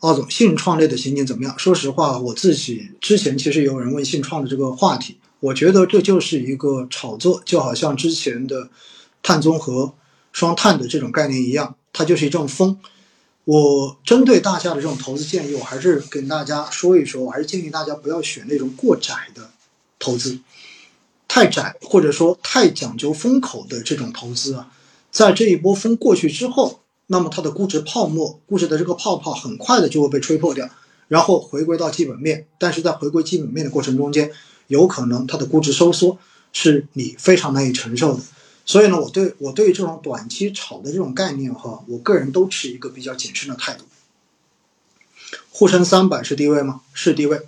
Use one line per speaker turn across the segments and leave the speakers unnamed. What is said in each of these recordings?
奥总，信创类的前景怎么样？说实话，我自己之前其实有人问信创的这个话题，我觉得这就是一个炒作，就好像之前的碳综合、双碳的这种概念一样，它就是一阵风。我针对大家的这种投资建议，我还是跟大家说一说，我还是建议大家不要选那种过窄的投资，太窄或者说太讲究风口的这种投资啊，在这一波风过去之后。那么它的估值泡沫，估值的这个泡泡很快的就会被吹破掉，然后回归到基本面。但是在回归基本面的过程中间，有可能它的估值收缩是你非常难以承受的。所以呢，我对我对这种短期炒的这种概念哈，我个人都持一个比较谨慎的态度。沪深三百是低位吗？是低位。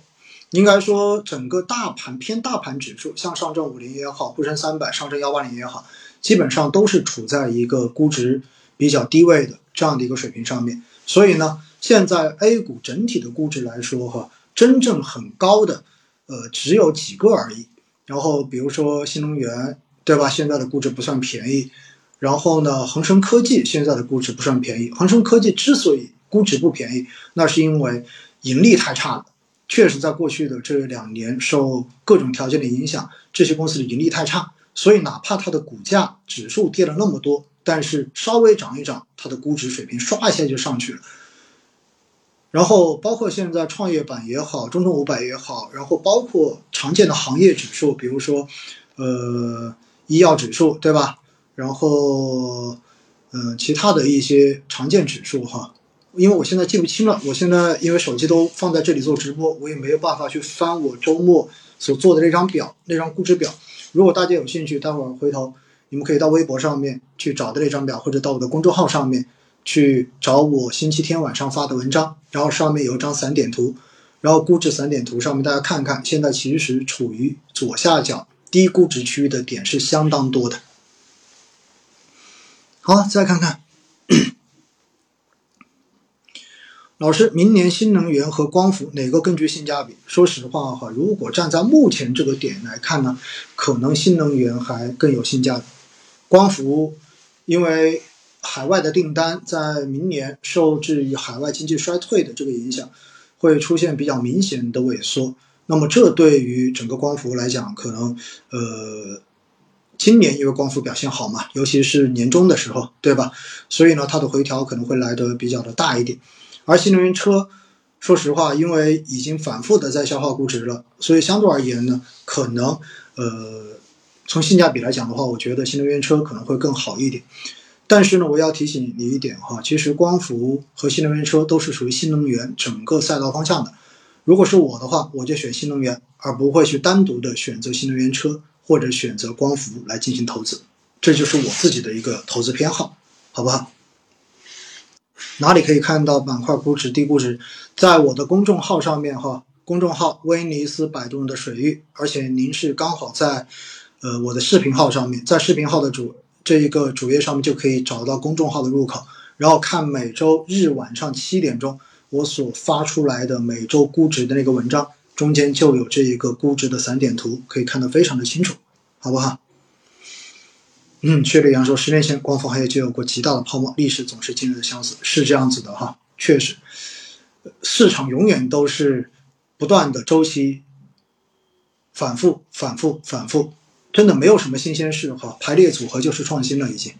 应该说整个大盘偏大盘指数，像上证五零也好，沪深三百、上证幺八零也好，基本上都是处在一个估值。比较低位的这样的一个水平上面，所以呢，现在 A 股整体的估值来说，哈，真正很高的，呃，只有几个而已。然后比如说新能源，对吧？现在的估值不算便宜。然后呢，恒生科技现在的估值不算便宜。恒生科技之所以估值不便宜，那是因为盈利太差了。确实，在过去的这两年，受各种条件的影响，这些公司的盈利太差，所以哪怕它的股价指数跌了那么多。但是稍微涨一涨，它的估值水平唰一下就上去了。然后包括现在创业板也好，中证五百也好，然后包括常见的行业指数，比如说呃医药指数，对吧？然后嗯其他的一些常见指数哈，因为我现在记不清了，我现在因为手机都放在这里做直播，我也没有办法去翻我周末所做的那张表，那张估值表。如果大家有兴趣，待会儿回头。你们可以到微博上面去找的那张表，或者到我的公众号上面去找我星期天晚上发的文章，然后上面有一张散点图，然后估值散点图上面大家看看，现在其实处于左下角低估值区域的点是相当多的。好，再看看，老师，明年新能源和光伏哪个更具性价比？说实话哈，如果站在目前这个点来看呢，可能新能源还更有性价比。光伏，因为海外的订单在明年受制于海外经济衰退的这个影响，会出现比较明显的萎缩。那么这对于整个光伏来讲，可能呃，今年因为光伏表现好嘛，尤其是年终的时候，对吧？所以呢，它的回调可能会来得比较的大一点。而新能源车，说实话，因为已经反复的在消耗估值了，所以相对而言呢，可能呃。从性价比来讲的话，我觉得新能源车可能会更好一点。但是呢，我要提醒你一点哈，其实光伏和新能源车都是属于新能源整个赛道方向的。如果是我的话，我就选新能源，而不会去单独的选择新能源车或者选择光伏来进行投资。这就是我自己的一个投资偏好，好不好？哪里可以看到板块估值低估值？在我的公众号上面哈，公众号威尼斯摆渡人的水域，而且您是刚好在。呃，我的视频号上面，在视频号的主这一个主页上面就可以找到公众号的入口，然后看每周日晚上七点钟我所发出来的每周估值的那个文章，中间就有这一个估值的散点图，可以看得非常的清楚，好不好？嗯，薛立阳说，十年前光伏行业就有过极大的泡沫，历史总是惊人的相似，是这样子的哈，确实，市场永远都是不断的周期，反复，反复，反复。真的没有什么新鲜事哈，排列组合就是创新了已经。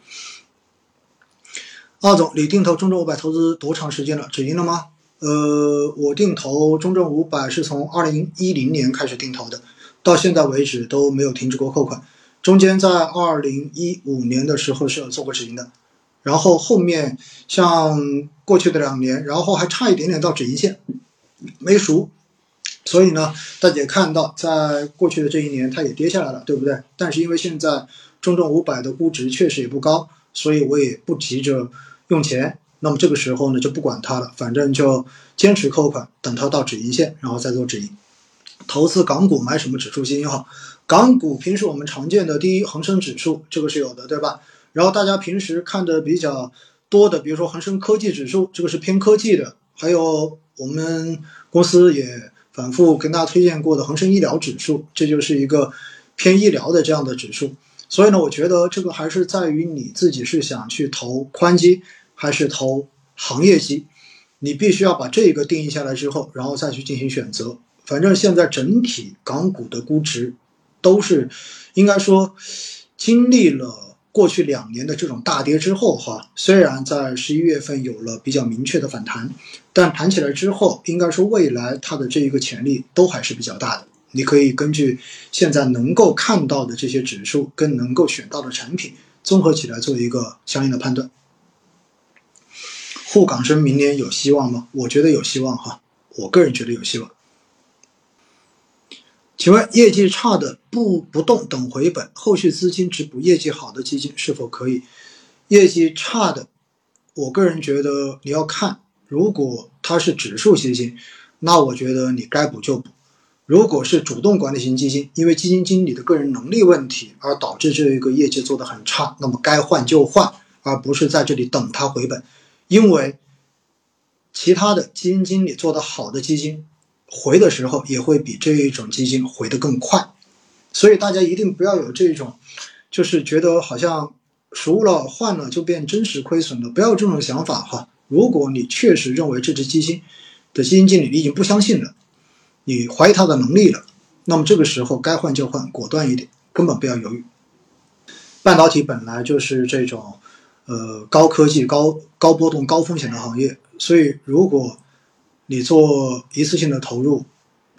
二总，你定投中证五百投资多长时间了？止盈了吗？呃，我定投中证五百是从二零一零年开始定投的，到现在为止都没有停止过扣款。中间在二零一五年的时候是有做过止盈的，然后后面像过去的两年，然后还差一点点到止盈线，没熟。所以呢，大家也看到，在过去的这一年，它也跌下来了，对不对？但是因为现在中证五百的估值确实也不高，所以我也不急着用钱。那么这个时候呢，就不管它了，反正就坚持扣款，等它到止盈线，然后再做止盈。投资港股买什么指数基金好？港股平时我们常见的第一恒生指数，这个是有的，对吧？然后大家平时看的比较多的，比如说恒生科技指数，这个是偏科技的，还有我们公司也。反复跟大家推荐过的恒生医疗指数，这就是一个偏医疗的这样的指数。所以呢，我觉得这个还是在于你自己是想去投宽基，还是投行业基。你必须要把这个定义下来之后，然后再去进行选择。反正现在整体港股的估值都是，应该说经历了过去两年的这种大跌之后，哈，虽然在十一月份有了比较明确的反弹，但弹起来之后，应该说未来它的这一个潜力都还是比较大的。你可以根据现在能够看到的这些指数跟能够选到的产品综合起来做一个相应的判断。沪港深明年有希望吗？我觉得有希望哈，我个人觉得有希望。请问业绩差的不不动等回本，后续资金只补业绩好的基金是否可以？业绩差的，我个人觉得你要看，如果它是指数基金，那我觉得你该补就补。如果是主动管理型基金，因为基金经理的个人能力问题而导致这一个业绩做得很差，那么该换就换，而不是在这里等它回本。因为其他的基金经理做得好的基金，回的时候也会比这一种基金回得更快。所以大家一定不要有这种，就是觉得好像熟了换了就变真实亏损了，不要有这种想法哈。如果你确实认为这只基金的基金经理你已经不相信了。你怀疑他的能力了，那么这个时候该换就换，果断一点，根本不要犹豫。半导体本来就是这种，呃，高科技、高高波动、高风险的行业，所以如果你做一次性的投入，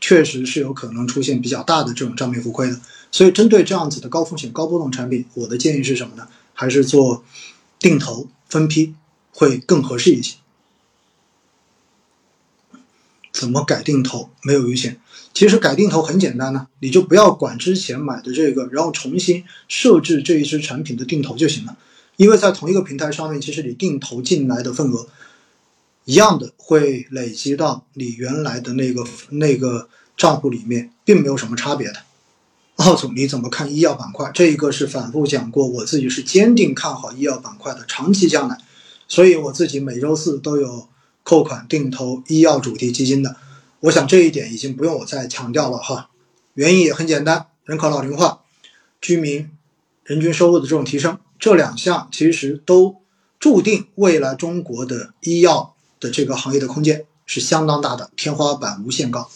确实是有可能出现比较大的这种账面浮亏的。所以针对这样子的高风险、高波动产品，我的建议是什么呢？还是做定投分批会更合适一些。怎么改定投？没有余钱。其实改定投很简单呢，你就不要管之前买的这个，然后重新设置这一只产品的定投就行了。因为在同一个平台上面，其实你定投进来的份额一样的会累积到你原来的那个那个账户里面，并没有什么差别的。奥总，你怎么看医药板块？这一个是反复讲过，我自己是坚定看好医药板块的长期将来，所以我自己每周四都有。扣款定投医药主题基金的，我想这一点已经不用我再强调了哈。原因也很简单，人口老龄化、居民人均收入的这种提升，这两项其实都注定未来中国的医药的这个行业的空间是相当大的，天花板无限高。